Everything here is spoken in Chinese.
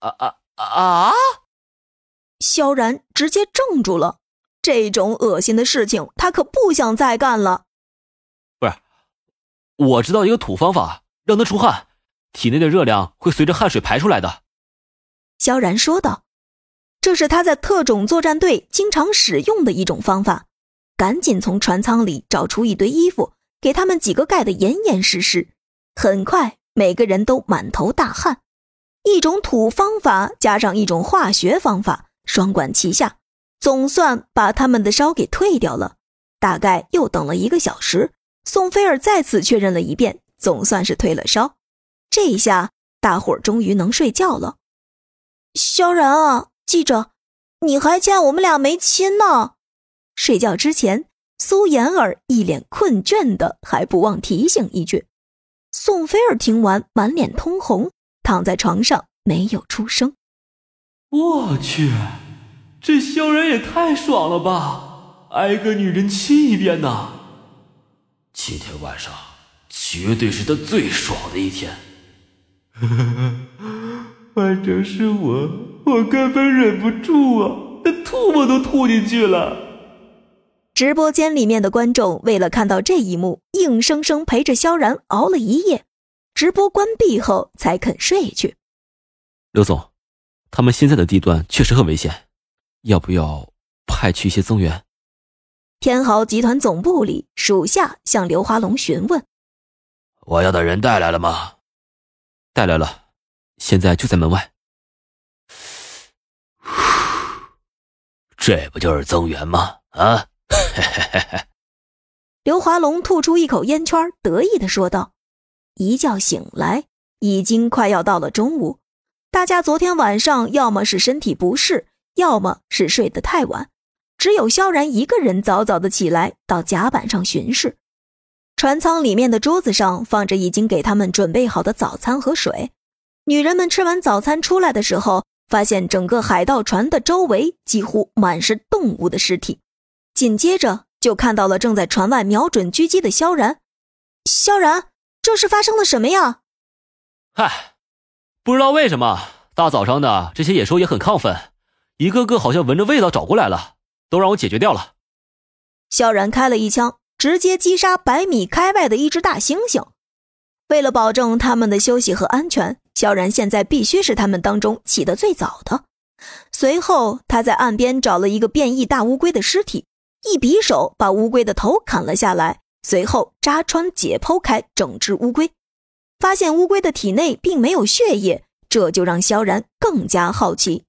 啊啊啊！萧然直接怔住了，这种恶心的事情他可不想再干了。不是，我知道一个土方法，让他出汗，体内的热量会随着汗水排出来的。萧然说道：“这是他在特种作战队经常使用的一种方法。”赶紧从船舱里找出一堆衣服，给他们几个盖得严严实实。很快，每个人都满头大汗。一种土方法加上一种化学方法，双管齐下，总算把他们的烧给退掉了。大概又等了一个小时，宋菲儿再次确认了一遍，总算是退了烧。这一下，大伙儿终于能睡觉了。萧然啊，记着，你还欠我们俩没亲呢。睡觉之前，苏妍儿一脸困倦的，还不忘提醒一句。宋菲儿听完，满脸通红，躺在床上没有出声。我去，这萧然也太爽了吧！挨个女人亲一遍呐！今天晚上绝对是他最爽的一天。反正是我，我根本忍不住啊，那吐沫都吐进去了。直播间里面的观众为了看到这一幕，硬生生陪着萧然熬了一夜。直播关闭后才肯睡去。刘总，他们现在的地段确实很危险，要不要派去一些增援？天豪集团总部里，属下向刘华龙询问：“我要的人带来了吗？”“带来了，现在就在门外。”“这不就是增援吗？”啊！刘华龙吐出一口烟圈，得意的说道：“一觉醒来，已经快要到了中午。大家昨天晚上要么是身体不适，要么是睡得太晚，只有萧然一个人早早的起来到甲板上巡视。船舱里面的桌子上放着已经给他们准备好的早餐和水。女人们吃完早餐出来的时候，发现整个海盗船的周围几乎满是动物的尸体。”紧接着就看到了正在船外瞄准狙击的萧然。萧然，这是发生了什么呀？嗨，不知道为什么，大早上的这些野兽也很亢奋，一个个好像闻着味道找过来了，都让我解决掉了。萧然开了一枪，直接击杀百米开外的一只大猩猩。为了保证他们的休息和安全，萧然现在必须是他们当中起得最早的。随后，他在岸边找了一个变异大乌龟的尸体。一匕首把乌龟的头砍了下来，随后扎穿解剖开整只乌龟，发现乌龟的体内并没有血液，这就让萧然更加好奇。